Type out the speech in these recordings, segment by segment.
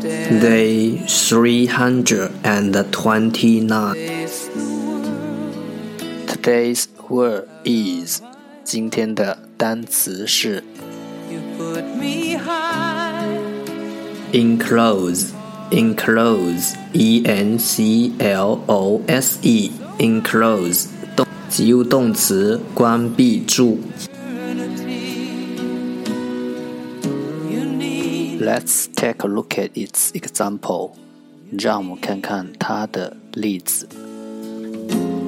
Day three hundred and twenty-nine. face the world. Today's word is 今天的单词是 You put me high, enclose enclose e n c l o s e enclose 动及物动词关闭住。 Let's take a look at its example. 让我们看看它的例子。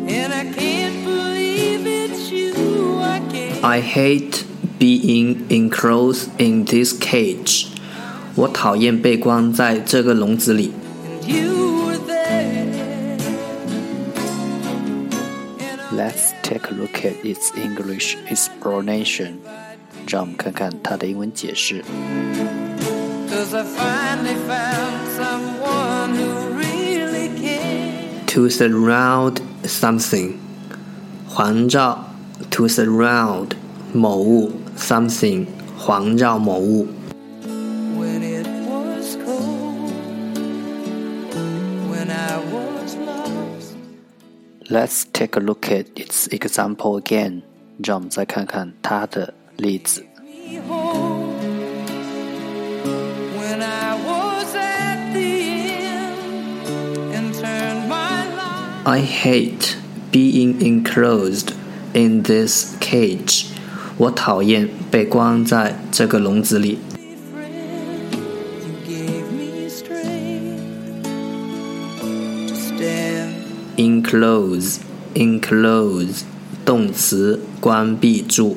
and I can't believe it's you. I can't. I hate being enclosed in this cage. 我讨厌被关在这个笼子里。 And you were there. And I Let's take a look at its English explanation. 让我们看看它的英文解释。 Cause I finally found someone who really cares. To surround something，环绕。To surround 某物，something 环绕某物。 When it was cold, when I was lost, Let's take a look at its example again. 让我们再看看它的例子。 I hate being enclosed in this cage. 我讨厌被关在这个笼子里。 friend, you gave me strength to stand enclose enclose 动词关闭住。